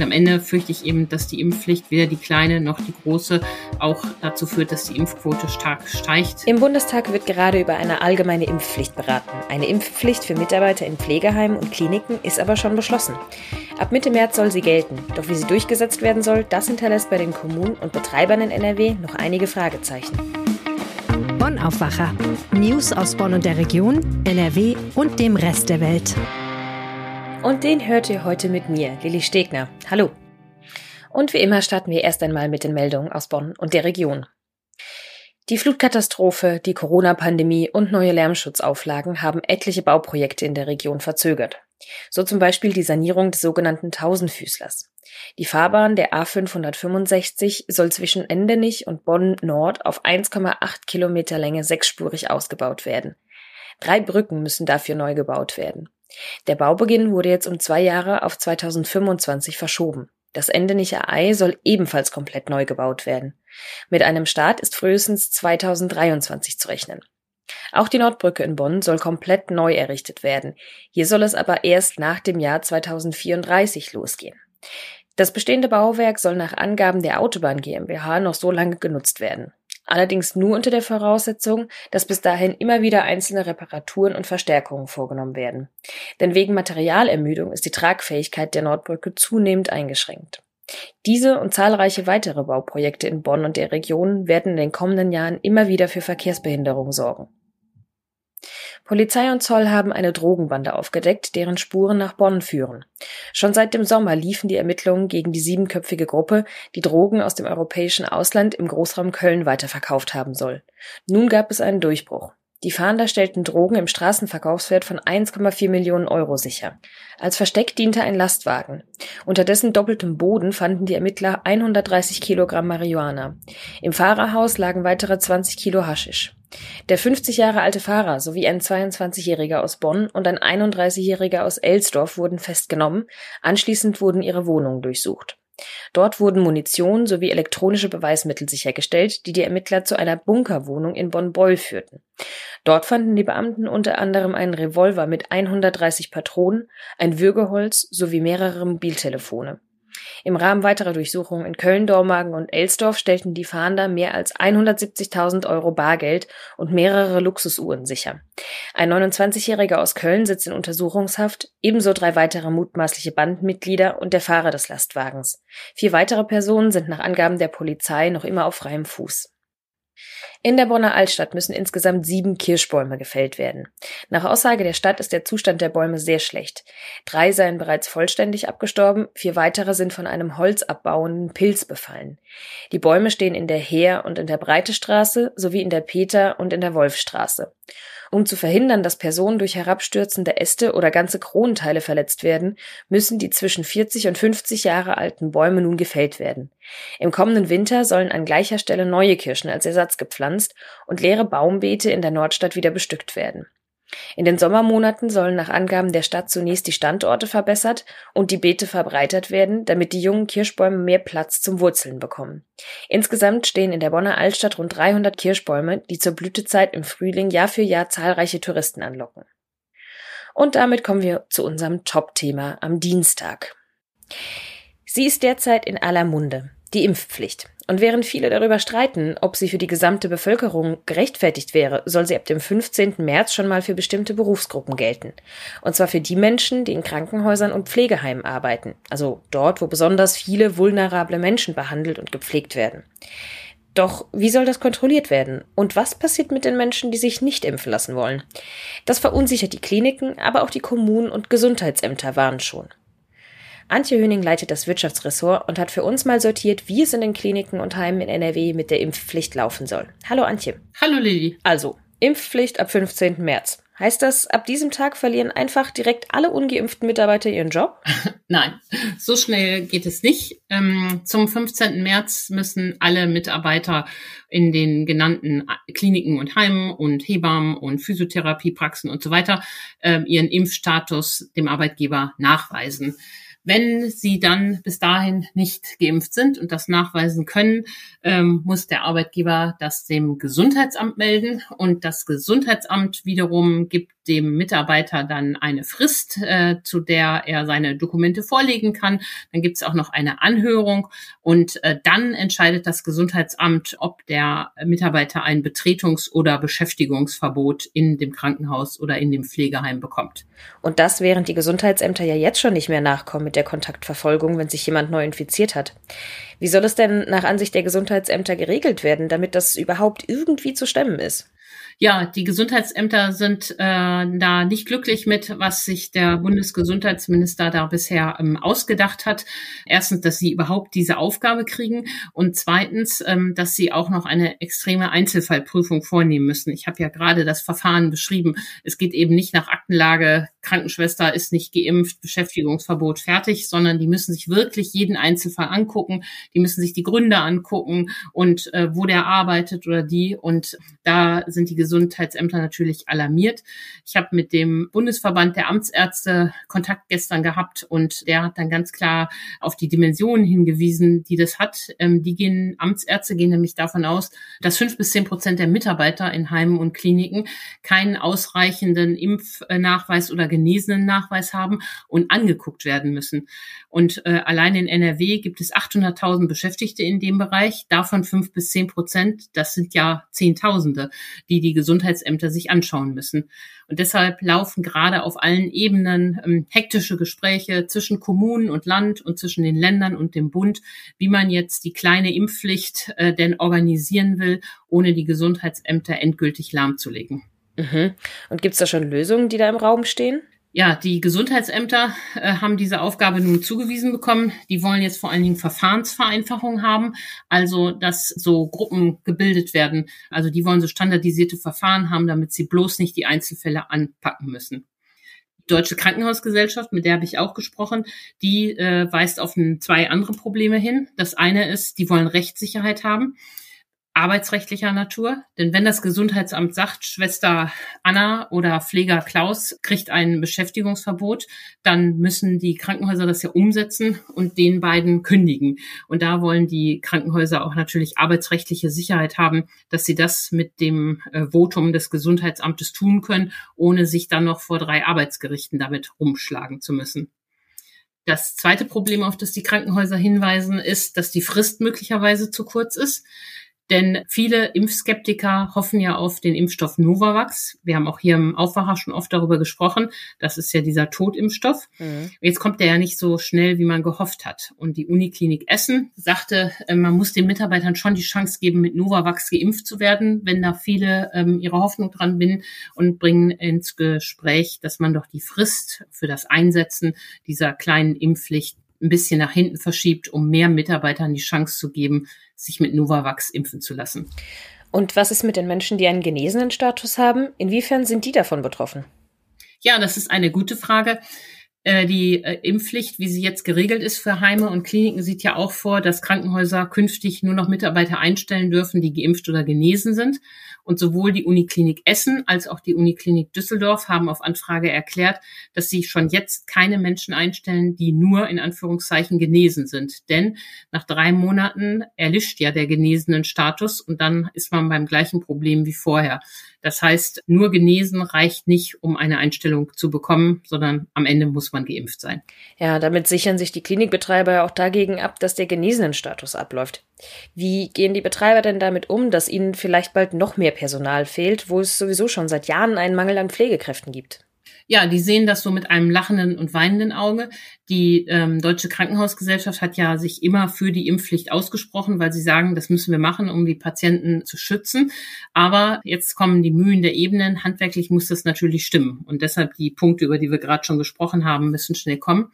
Und am Ende fürchte ich eben, dass die Impfpflicht weder die kleine noch die große auch dazu führt, dass die Impfquote stark steigt. Im Bundestag wird gerade über eine allgemeine Impfpflicht beraten. Eine Impfpflicht für Mitarbeiter in Pflegeheimen und Kliniken ist aber schon beschlossen. Ab Mitte März soll sie gelten. Doch wie sie durchgesetzt werden soll, das hinterlässt bei den Kommunen und Betreibern in NRW noch einige Fragezeichen. Bonn Aufwacher. News aus Bonn und der Region, NRW und dem Rest der Welt. Und den hört ihr heute mit mir, Lilly Stegner. Hallo. Und wie immer starten wir erst einmal mit den Meldungen aus Bonn und der Region. Die Flutkatastrophe, die Corona-Pandemie und neue Lärmschutzauflagen haben etliche Bauprojekte in der Region verzögert. So zum Beispiel die Sanierung des sogenannten Tausendfüßlers. Die Fahrbahn der A565 soll zwischen Endenich und Bonn Nord auf 1,8 Kilometer Länge sechsspurig ausgebaut werden. Drei Brücken müssen dafür neu gebaut werden. Der Baubeginn wurde jetzt um zwei Jahre auf 2025 verschoben. Das Endenicher Ei soll ebenfalls komplett neu gebaut werden. Mit einem Start ist frühestens 2023 zu rechnen. Auch die Nordbrücke in Bonn soll komplett neu errichtet werden. Hier soll es aber erst nach dem Jahr 2034 losgehen. Das bestehende Bauwerk soll nach Angaben der Autobahn GmbH noch so lange genutzt werden allerdings nur unter der Voraussetzung, dass bis dahin immer wieder einzelne Reparaturen und Verstärkungen vorgenommen werden. Denn wegen Materialermüdung ist die Tragfähigkeit der Nordbrücke zunehmend eingeschränkt. Diese und zahlreiche weitere Bauprojekte in Bonn und der Region werden in den kommenden Jahren immer wieder für Verkehrsbehinderung sorgen. Polizei und Zoll haben eine Drogenbande aufgedeckt, deren Spuren nach Bonn führen. Schon seit dem Sommer liefen die Ermittlungen gegen die siebenköpfige Gruppe, die Drogen aus dem europäischen Ausland im Großraum Köln weiterverkauft haben soll. Nun gab es einen Durchbruch. Die Fahnder stellten Drogen im Straßenverkaufswert von 1,4 Millionen Euro sicher. Als Versteck diente ein Lastwagen. Unter dessen doppeltem Boden fanden die Ermittler 130 Kilogramm Marihuana. Im Fahrerhaus lagen weitere 20 Kilo Haschisch. Der 50 Jahre alte Fahrer sowie ein 22-Jähriger aus Bonn und ein 31-Jähriger aus Elsdorf wurden festgenommen. Anschließend wurden ihre Wohnungen durchsucht. Dort wurden Munition sowie elektronische Beweismittel sichergestellt, die die Ermittler zu einer Bunkerwohnung in Bonn-Beul führten. Dort fanden die Beamten unter anderem einen Revolver mit 130 Patronen, ein Würgeholz sowie mehrere Mobiltelefone. Im Rahmen weiterer Durchsuchungen in Köln, Dormagen und Elsdorf stellten die Fahnder mehr als 170.000 Euro Bargeld und mehrere Luxusuhren sicher. Ein 29-Jähriger aus Köln sitzt in Untersuchungshaft, ebenso drei weitere mutmaßliche Bandmitglieder und der Fahrer des Lastwagens. Vier weitere Personen sind nach Angaben der Polizei noch immer auf freiem Fuß. In der Bonner Altstadt müssen insgesamt sieben Kirschbäume gefällt werden. Nach Aussage der Stadt ist der Zustand der Bäume sehr schlecht. Drei seien bereits vollständig abgestorben, vier weitere sind von einem holzabbauenden Pilz befallen. Die Bäume stehen in der Heer- und in der Breitestraße sowie in der Peter- und in der Wolfstraße. Um zu verhindern, dass Personen durch herabstürzende Äste oder ganze Kronenteile verletzt werden, müssen die zwischen 40 und 50 Jahre alten Bäume nun gefällt werden. Im kommenden Winter sollen an gleicher Stelle neue Kirschen als Ersatz gepflanzt und leere Baumbeete in der Nordstadt wieder bestückt werden. In den Sommermonaten sollen nach Angaben der Stadt zunächst die Standorte verbessert und die Beete verbreitert werden, damit die jungen Kirschbäume mehr Platz zum Wurzeln bekommen. Insgesamt stehen in der Bonner Altstadt rund 300 Kirschbäume, die zur Blütezeit im Frühling Jahr für Jahr zahlreiche Touristen anlocken. Und damit kommen wir zu unserem Top-Thema am Dienstag. Sie ist derzeit in aller Munde, die Impfpflicht. Und während viele darüber streiten, ob sie für die gesamte Bevölkerung gerechtfertigt wäre, soll sie ab dem 15. März schon mal für bestimmte Berufsgruppen gelten. Und zwar für die Menschen, die in Krankenhäusern und Pflegeheimen arbeiten, also dort, wo besonders viele vulnerable Menschen behandelt und gepflegt werden. Doch wie soll das kontrolliert werden? Und was passiert mit den Menschen, die sich nicht impfen lassen wollen? Das verunsichert die Kliniken, aber auch die Kommunen und Gesundheitsämter warnen schon. Antje Höning leitet das Wirtschaftsressort und hat für uns mal sortiert, wie es in den Kliniken und Heimen in NRW mit der Impfpflicht laufen soll. Hallo Antje. Hallo Lilly. Also, Impfpflicht ab 15. März. Heißt das, ab diesem Tag verlieren einfach direkt alle ungeimpften Mitarbeiter ihren Job? Nein, so schnell geht es nicht. Ähm, zum 15. März müssen alle Mitarbeiter in den genannten Kliniken und Heimen und Hebammen und Physiotherapiepraxen und so weiter äh, ihren Impfstatus dem Arbeitgeber nachweisen. Wenn sie dann bis dahin nicht geimpft sind und das nachweisen können, ähm, muss der Arbeitgeber das dem Gesundheitsamt melden und das Gesundheitsamt wiederum gibt dem Mitarbeiter dann eine Frist, äh, zu der er seine Dokumente vorlegen kann. Dann gibt es auch noch eine Anhörung und äh, dann entscheidet das Gesundheitsamt, ob der Mitarbeiter ein Betretungs- oder Beschäftigungsverbot in dem Krankenhaus oder in dem Pflegeheim bekommt. Und das, während die Gesundheitsämter ja jetzt schon nicht mehr nachkommen mit der Kontaktverfolgung, wenn sich jemand neu infiziert hat. Wie soll es denn nach Ansicht der Gesundheitsämter geregelt werden, damit das überhaupt irgendwie zu stemmen ist? ja, die Gesundheitsämter sind äh, da nicht glücklich mit, was sich der Bundesgesundheitsminister da bisher ähm, ausgedacht hat. Erstens, dass sie überhaupt diese Aufgabe kriegen und zweitens, ähm, dass sie auch noch eine extreme Einzelfallprüfung vornehmen müssen. Ich habe ja gerade das Verfahren beschrieben. Es geht eben nicht nach Aktenlage, Krankenschwester ist nicht geimpft, Beschäftigungsverbot fertig, sondern die müssen sich wirklich jeden Einzelfall angucken. Die müssen sich die Gründe angucken und äh, wo der arbeitet oder die. Und da sind die Gesundheitsämter natürlich alarmiert. Ich habe mit dem Bundesverband der Amtsärzte Kontakt gestern gehabt und der hat dann ganz klar auf die Dimensionen hingewiesen, die das hat. Ähm, die gehen, Amtsärzte gehen nämlich davon aus, dass fünf bis zehn Prozent der Mitarbeiter in Heimen und Kliniken keinen ausreichenden Impfnachweis oder genesenen Nachweis haben und angeguckt werden müssen. Und äh, allein in NRW gibt es 800.000 Beschäftigte in dem Bereich, davon fünf bis zehn Prozent, das sind ja Zehntausende, die die Gesundheitsämter sich anschauen müssen. Und deshalb laufen gerade auf allen Ebenen ähm, hektische Gespräche zwischen Kommunen und Land und zwischen den Ländern und dem Bund, wie man jetzt die kleine Impfpflicht äh, denn organisieren will, ohne die Gesundheitsämter endgültig lahmzulegen. Mhm. Und gibt es da schon Lösungen, die da im Raum stehen? Ja, die Gesundheitsämter äh, haben diese Aufgabe nun zugewiesen bekommen. Die wollen jetzt vor allen Dingen Verfahrensvereinfachung haben, also dass so Gruppen gebildet werden. Also die wollen so standardisierte Verfahren haben, damit sie bloß nicht die Einzelfälle anpacken müssen. Die Deutsche Krankenhausgesellschaft, mit der habe ich auch gesprochen, die äh, weist auf ein, zwei andere Probleme hin. Das eine ist, die wollen Rechtssicherheit haben arbeitsrechtlicher Natur. Denn wenn das Gesundheitsamt sagt, Schwester Anna oder Pfleger Klaus kriegt ein Beschäftigungsverbot, dann müssen die Krankenhäuser das ja umsetzen und den beiden kündigen. Und da wollen die Krankenhäuser auch natürlich arbeitsrechtliche Sicherheit haben, dass sie das mit dem äh, Votum des Gesundheitsamtes tun können, ohne sich dann noch vor drei Arbeitsgerichten damit rumschlagen zu müssen. Das zweite Problem, auf das die Krankenhäuser hinweisen, ist, dass die Frist möglicherweise zu kurz ist. Denn viele Impfskeptiker hoffen ja auf den Impfstoff Novavax. Wir haben auch hier im Aufwacher schon oft darüber gesprochen. Das ist ja dieser Totimpfstoff. Mhm. Jetzt kommt der ja nicht so schnell, wie man gehofft hat. Und die Uniklinik Essen sagte, äh, man muss den Mitarbeitern schon die Chance geben, mit Novavax geimpft zu werden, wenn da viele ähm, ihre Hoffnung dran binden und bringen ins Gespräch, dass man doch die Frist für das Einsetzen dieser kleinen Impfpflicht ein bisschen nach hinten verschiebt, um mehr Mitarbeitern die Chance zu geben, sich mit Novavax impfen zu lassen. Und was ist mit den Menschen, die einen genesenen Status haben? Inwiefern sind die davon betroffen? Ja, das ist eine gute Frage. Äh, die äh, Impfpflicht, wie sie jetzt geregelt ist für Heime und Kliniken, sieht ja auch vor, dass Krankenhäuser künftig nur noch Mitarbeiter einstellen dürfen, die geimpft oder genesen sind. Und sowohl die Uniklinik Essen als auch die Uniklinik Düsseldorf haben auf Anfrage erklärt, dass sie schon jetzt keine Menschen einstellen, die nur in Anführungszeichen genesen sind. Denn nach drei Monaten erlischt ja der genesenen Status und dann ist man beim gleichen Problem wie vorher. Das heißt, nur genesen reicht nicht, um eine Einstellung zu bekommen, sondern am Ende muss man geimpft sein. Ja, damit sichern sich die Klinikbetreiber ja auch dagegen ab, dass der genesenen Status abläuft. Wie gehen die Betreiber denn damit um, dass ihnen vielleicht bald noch mehr Personal fehlt, wo es sowieso schon seit Jahren einen Mangel an Pflegekräften gibt? Ja, die sehen das so mit einem lachenden und weinenden Auge. Die ähm, Deutsche Krankenhausgesellschaft hat ja sich immer für die Impfpflicht ausgesprochen, weil sie sagen, das müssen wir machen, um die Patienten zu schützen. Aber jetzt kommen die Mühen der Ebenen. Handwerklich muss das natürlich stimmen. Und deshalb die Punkte, über die wir gerade schon gesprochen haben, müssen schnell kommen.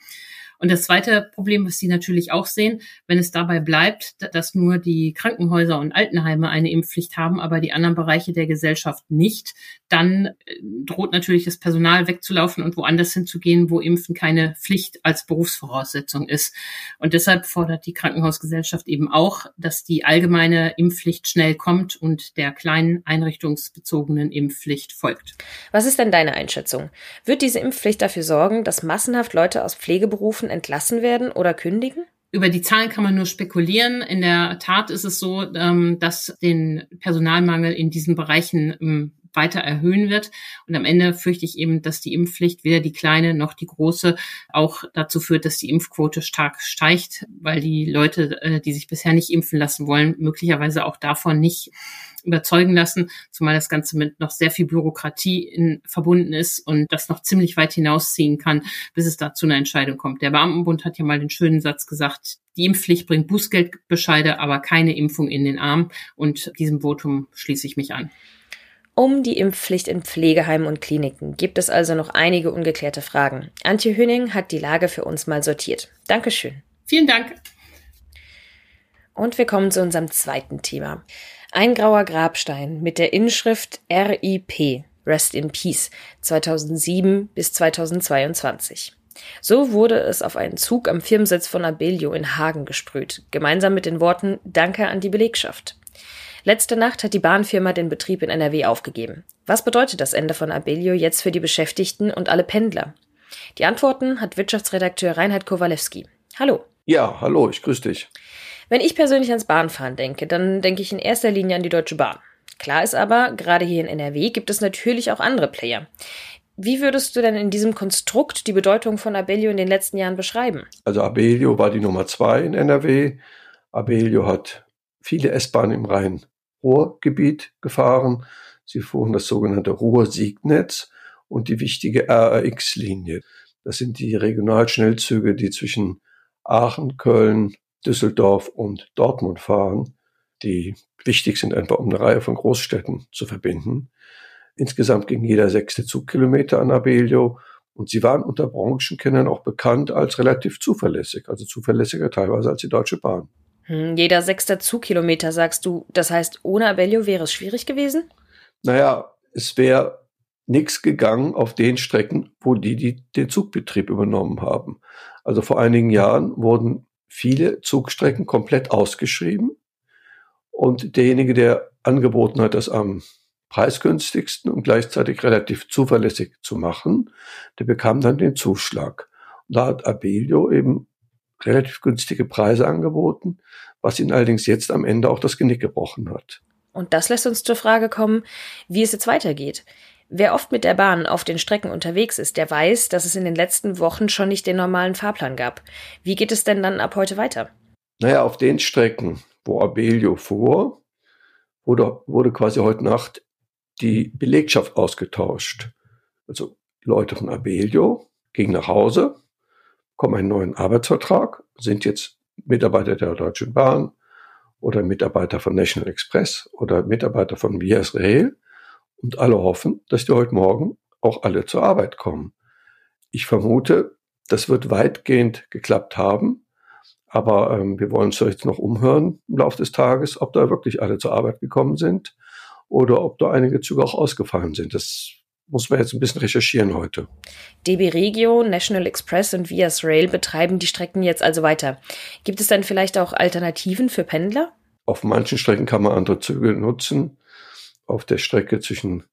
Und das zweite Problem, was Sie natürlich auch sehen, wenn es dabei bleibt, dass nur die Krankenhäuser und Altenheime eine Impfpflicht haben, aber die anderen Bereiche der Gesellschaft nicht, dann äh, droht natürlich das Personal wegzulaufen und woanders hinzugehen, wo Impfen keine Pflicht als Berufsvoraussetzung ist. Und deshalb fordert die Krankenhausgesellschaft eben auch, dass die allgemeine Impfpflicht schnell kommt und der kleinen einrichtungsbezogenen Impfpflicht folgt. Was ist denn deine Einschätzung? Wird diese Impfpflicht dafür sorgen, dass massenhaft Leute aus Pflegeberufen offen entlassen werden oder kündigen? Über die Zahlen kann man nur spekulieren. In der Tat ist es so, ähm, dass den Personalmangel in diesen Bereichen ähm, weiter erhöhen wird. Und am Ende fürchte ich eben, dass die Impfpflicht weder die kleine noch die große auch dazu führt, dass die Impfquote stark steigt, weil die Leute, äh, die sich bisher nicht impfen lassen wollen, möglicherweise auch davon nicht überzeugen lassen, zumal das Ganze mit noch sehr viel Bürokratie in, verbunden ist und das noch ziemlich weit hinausziehen kann, bis es da zu einer Entscheidung kommt. Der Beamtenbund hat ja mal den schönen Satz gesagt, die Impfpflicht bringt Bußgeldbescheide, aber keine Impfung in den Arm und diesem Votum schließe ich mich an. Um die Impfpflicht in Pflegeheimen und Kliniken gibt es also noch einige ungeklärte Fragen. Antje Hüning hat die Lage für uns mal sortiert. Dankeschön. Vielen Dank. Und wir kommen zu unserem zweiten Thema. Ein grauer Grabstein mit der Inschrift RIP, Rest in Peace, 2007 bis 2022. So wurde es auf einen Zug am Firmensitz von Abellio in Hagen gesprüht, gemeinsam mit den Worten Danke an die Belegschaft. Letzte Nacht hat die Bahnfirma den Betrieb in NRW aufgegeben. Was bedeutet das Ende von Abellio jetzt für die Beschäftigten und alle Pendler? Die Antworten hat Wirtschaftsredakteur Reinhard Kowalewski. Hallo. Ja, hallo, ich grüße dich. Wenn ich persönlich ans Bahnfahren denke, dann denke ich in erster Linie an die Deutsche Bahn. Klar ist aber, gerade hier in NRW gibt es natürlich auch andere Player. Wie würdest du denn in diesem Konstrukt die Bedeutung von Abellio in den letzten Jahren beschreiben? Also Abellio war die Nummer zwei in NRW. Abellio hat viele S-Bahnen im Rhein Ruhrgebiet gefahren. Sie fuhren das sogenannte Ruhr-Siegnetz und die wichtige RRX-Linie. Das sind die Regionalschnellzüge, die zwischen Aachen, Köln, Düsseldorf und Dortmund fahren, die wichtig sind, einfach um eine Reihe von Großstädten zu verbinden. Insgesamt ging jeder sechste Zugkilometer an Abellio und sie waren unter Branchenkennern auch bekannt als relativ zuverlässig, also zuverlässiger teilweise als die Deutsche Bahn. Hm, jeder sechste Zugkilometer, sagst du. Das heißt, ohne Abellio wäre es schwierig gewesen? Naja, es wäre nichts gegangen auf den Strecken, wo die, die den Zugbetrieb übernommen haben. Also vor einigen Jahren wurden viele Zugstrecken komplett ausgeschrieben und derjenige, der angeboten hat, das am preisgünstigsten und gleichzeitig relativ zuverlässig zu machen, der bekam dann den Zuschlag. Und da hat Abellio eben relativ günstige Preise angeboten, was ihnen allerdings jetzt am Ende auch das Genick gebrochen hat. Und das lässt uns zur Frage kommen, wie es jetzt weitergeht. Wer oft mit der Bahn auf den Strecken unterwegs ist, der weiß, dass es in den letzten Wochen schon nicht den normalen Fahrplan gab. Wie geht es denn dann ab heute weiter? Naja, auf den Strecken, wo Abellio fuhr, wurde, wurde quasi heute Nacht die Belegschaft ausgetauscht. Also Leute von Abellio gingen nach Hause, bekommen einen neuen Arbeitsvertrag, sind jetzt Mitarbeiter der Deutschen Bahn oder Mitarbeiter von National Express oder Mitarbeiter von Vias Rail und alle hoffen, dass die heute Morgen auch alle zur Arbeit kommen. Ich vermute, das wird weitgehend geklappt haben, aber ähm, wir wollen uns jetzt noch umhören im Laufe des Tages, ob da wirklich alle zur Arbeit gekommen sind oder ob da einige Züge auch ausgefallen sind. Das muss man jetzt ein bisschen recherchieren heute. DB Regio, National Express und Vias Rail betreiben die Strecken jetzt also weiter. Gibt es dann vielleicht auch Alternativen für Pendler? Auf manchen Strecken kann man andere Züge nutzen. Auf der Strecke zwischen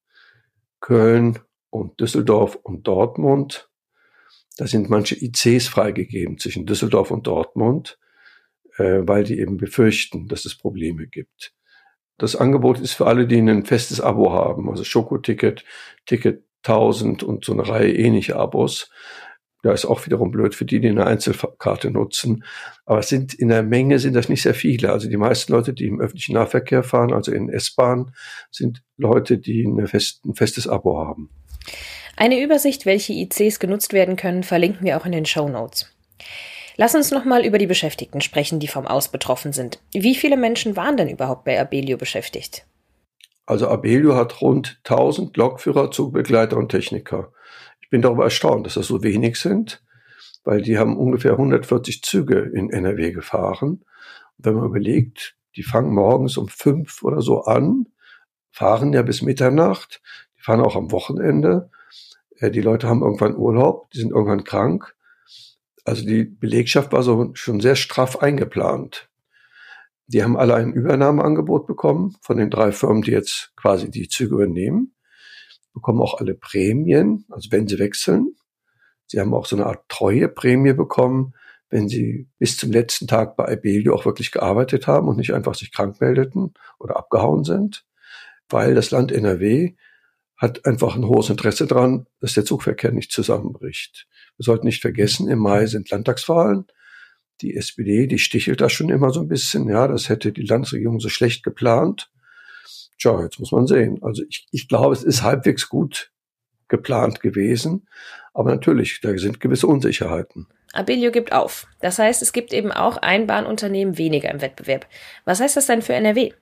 Köln und Düsseldorf und Dortmund, da sind manche ICs freigegeben zwischen Düsseldorf und Dortmund, äh, weil die eben befürchten, dass es Probleme gibt. Das Angebot ist für alle, die ein festes Abo haben, also Schokoticket, Ticket 1000 und so eine Reihe ähnliche Abos. Da ist auch wiederum blöd für die, die eine Einzelkarte nutzen. Aber es sind in der Menge sind das nicht sehr viele. Also die meisten Leute, die im öffentlichen Nahverkehr fahren, also in S-Bahn, sind Leute, die fest, ein festes Abo haben. Eine Übersicht, welche ICs genutzt werden können, verlinken wir auch in den Show Notes. Lass uns noch mal über die Beschäftigten sprechen, die vom Aus betroffen sind. Wie viele Menschen waren denn überhaupt bei Abelio beschäftigt? Also Abelio hat rund 1000 Lokführer, Zugbegleiter und Techniker. Ich bin darüber erstaunt, dass das so wenig sind, weil die haben ungefähr 140 Züge in NRW gefahren. Und wenn man überlegt, die fangen morgens um fünf oder so an, fahren ja bis Mitternacht, die fahren auch am Wochenende. Äh, die Leute haben irgendwann Urlaub, die sind irgendwann krank also die Belegschaft war so schon sehr straff eingeplant. Die haben alle ein Übernahmeangebot bekommen von den drei Firmen, die jetzt quasi die Züge übernehmen. Bekommen auch alle Prämien, also wenn sie wechseln. Sie haben auch so eine Art Treueprämie bekommen, wenn sie bis zum letzten Tag bei Abelio auch wirklich gearbeitet haben und nicht einfach sich krank meldeten oder abgehauen sind, weil das Land NRW hat einfach ein hohes Interesse daran, dass der Zugverkehr nicht zusammenbricht. Wir sollten nicht vergessen, im Mai sind Landtagswahlen. Die SPD, die stichelt da schon immer so ein bisschen. Ja, das hätte die Landesregierung so schlecht geplant. Tja, jetzt muss man sehen. Also ich, ich glaube, es ist halbwegs gut geplant gewesen. Aber natürlich, da sind gewisse Unsicherheiten. Abellio gibt auf. Das heißt, es gibt eben auch ein Bahnunternehmen weniger im Wettbewerb. Was heißt das denn für NRW?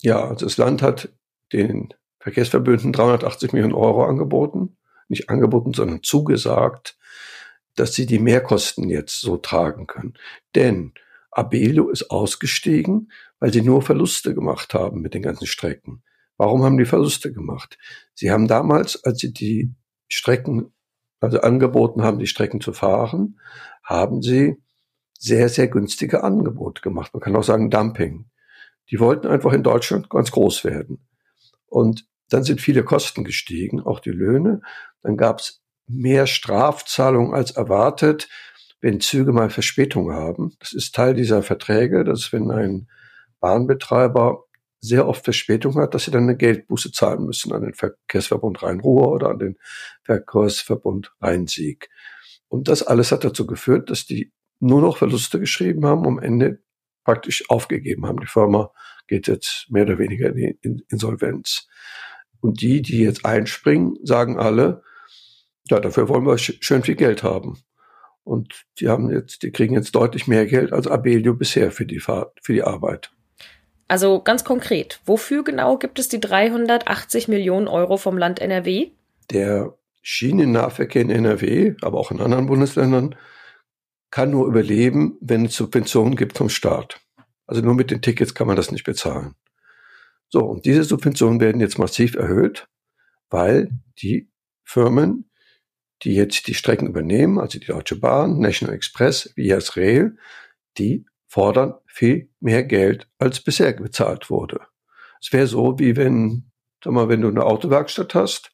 Ja, also das Land hat den Verkehrsverbünden 380 Millionen Euro angeboten. Nicht angeboten, sondern zugesagt, dass sie die Mehrkosten jetzt so tragen können. Denn Abellio ist ausgestiegen, weil sie nur Verluste gemacht haben mit den ganzen Strecken. Warum haben die Verluste gemacht? Sie haben damals, als sie die Strecken, also angeboten haben, die Strecken zu fahren, haben sie sehr, sehr günstige Angebote gemacht. Man kann auch sagen Dumping. Die wollten einfach in Deutschland ganz groß werden. Und dann sind viele Kosten gestiegen, auch die Löhne. Dann gab es mehr Strafzahlungen als erwartet, wenn Züge mal Verspätung haben. Das ist Teil dieser Verträge, dass wenn ein Bahnbetreiber sehr oft Verspätung hat, dass sie dann eine Geldbuße zahlen müssen an den Verkehrsverbund Rhein-Ruhr oder an den Verkehrsverbund Rhein-Sieg. Und das alles hat dazu geführt, dass die nur noch Verluste geschrieben haben, am Ende praktisch aufgegeben haben. Die Firma geht jetzt mehr oder weniger in die Insolvenz. Und die, die jetzt einspringen, sagen alle, ja, dafür wollen wir schön viel Geld haben. Und die haben jetzt, die kriegen jetzt deutlich mehr Geld als Abelio bisher für die Fahrt, für die Arbeit. Also ganz konkret, wofür genau gibt es die 380 Millionen Euro vom Land NRW? Der Schienennahverkehr in NRW, aber auch in anderen Bundesländern, kann nur überleben, wenn es Subventionen gibt vom Staat. Also nur mit den Tickets kann man das nicht bezahlen. So, und diese Subventionen werden jetzt massiv erhöht, weil die Firmen, die jetzt die Strecken übernehmen, also die Deutsche Bahn, National Express, Vias Rail, die fordern viel mehr Geld, als bisher bezahlt wurde. Es wäre so, wie wenn, sag mal, wenn du eine Autowerkstatt hast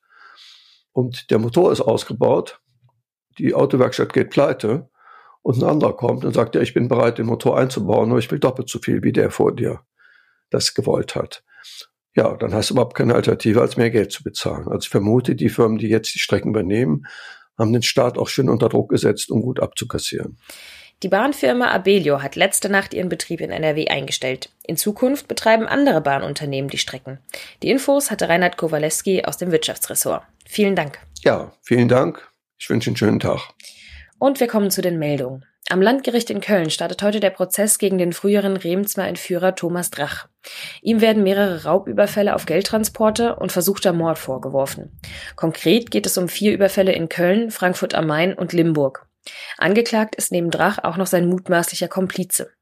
und der Motor ist ausgebaut, die Autowerkstatt geht pleite und ein anderer kommt und sagt, ja, ich bin bereit, den Motor einzubauen, aber ich will doppelt so viel, wie der vor dir das gewollt hat. Ja, dann hast du überhaupt keine Alternative, als mehr Geld zu bezahlen. Also ich vermute, die Firmen, die jetzt die Strecken übernehmen, haben den Staat auch schön unter Druck gesetzt, um gut abzukassieren. Die Bahnfirma Abelio hat letzte Nacht ihren Betrieb in NRW eingestellt. In Zukunft betreiben andere Bahnunternehmen die Strecken. Die Infos hatte Reinhard Kowalewski aus dem Wirtschaftsressort. Vielen Dank. Ja, vielen Dank. Ich wünsche einen schönen Tag. Und wir kommen zu den Meldungen. Am Landgericht in Köln startet heute der Prozess gegen den früheren Remsmer Entführer Thomas Drach. Ihm werden mehrere Raubüberfälle auf Geldtransporte und versuchter Mord vorgeworfen. Konkret geht es um vier Überfälle in Köln, Frankfurt am Main und Limburg. Angeklagt ist neben Drach auch noch sein mutmaßlicher Komplize.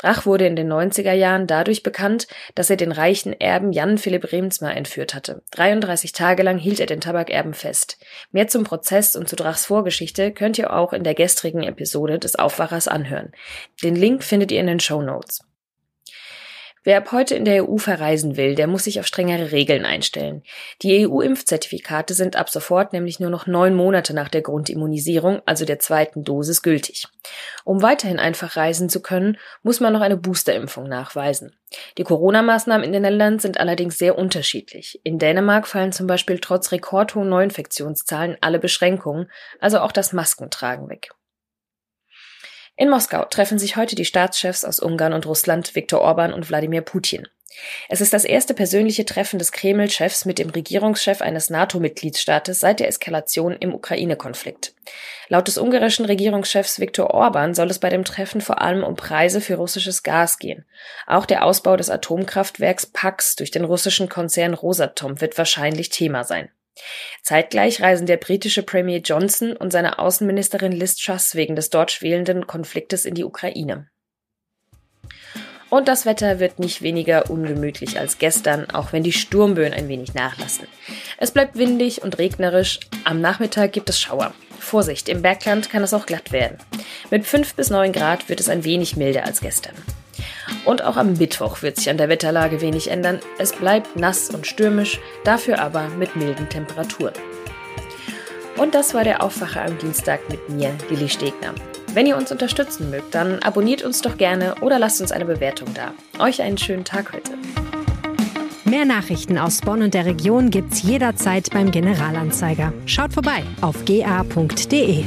Drach wurde in den 90er Jahren dadurch bekannt, dass er den reichen Erben Jan Philipp Remsmar entführt hatte. 33 Tage lang hielt er den Tabakerben fest. Mehr zum Prozess und zu Drachs Vorgeschichte könnt ihr auch in der gestrigen Episode des Aufwachers anhören. Den Link findet ihr in den Show Notes. Wer ab heute in der EU verreisen will, der muss sich auf strengere Regeln einstellen. Die EU-Impfzertifikate sind ab sofort nämlich nur noch neun Monate nach der Grundimmunisierung, also der zweiten Dosis, gültig. Um weiterhin einfach reisen zu können, muss man noch eine Boosterimpfung nachweisen. Die Corona-Maßnahmen in den Ländern sind allerdings sehr unterschiedlich. In Dänemark fallen zum Beispiel trotz rekordhohen Neuinfektionszahlen alle Beschränkungen, also auch das Maskentragen weg. In Moskau treffen sich heute die Staatschefs aus Ungarn und Russland, Viktor Orban und Wladimir Putin. Es ist das erste persönliche Treffen des Kreml-Chefs mit dem Regierungschef eines NATO-Mitgliedsstaates seit der Eskalation im Ukraine-Konflikt. Laut des ungarischen Regierungschefs Viktor Orban soll es bei dem Treffen vor allem um Preise für russisches Gas gehen. Auch der Ausbau des Atomkraftwerks Pax durch den russischen Konzern Rosatom wird wahrscheinlich Thema sein. Zeitgleich reisen der britische Premier Johnson und seine Außenministerin Liz Truss wegen des dort schwelenden Konfliktes in die Ukraine. Und das Wetter wird nicht weniger ungemütlich als gestern, auch wenn die Sturmböen ein wenig nachlassen. Es bleibt windig und regnerisch. Am Nachmittag gibt es Schauer. Vorsicht, im Bergland kann es auch glatt werden. Mit 5 bis 9 Grad wird es ein wenig milder als gestern. Und auch am Mittwoch wird sich an der Wetterlage wenig ändern. Es bleibt nass und stürmisch, dafür aber mit milden Temperaturen. Und das war der Aufwacher am Dienstag mit mir, Lilly Stegner. Wenn ihr uns unterstützen mögt, dann abonniert uns doch gerne oder lasst uns eine Bewertung da. Euch einen schönen Tag heute. Mehr Nachrichten aus Bonn und der Region gibt's jederzeit beim Generalanzeiger. Schaut vorbei auf ga.de.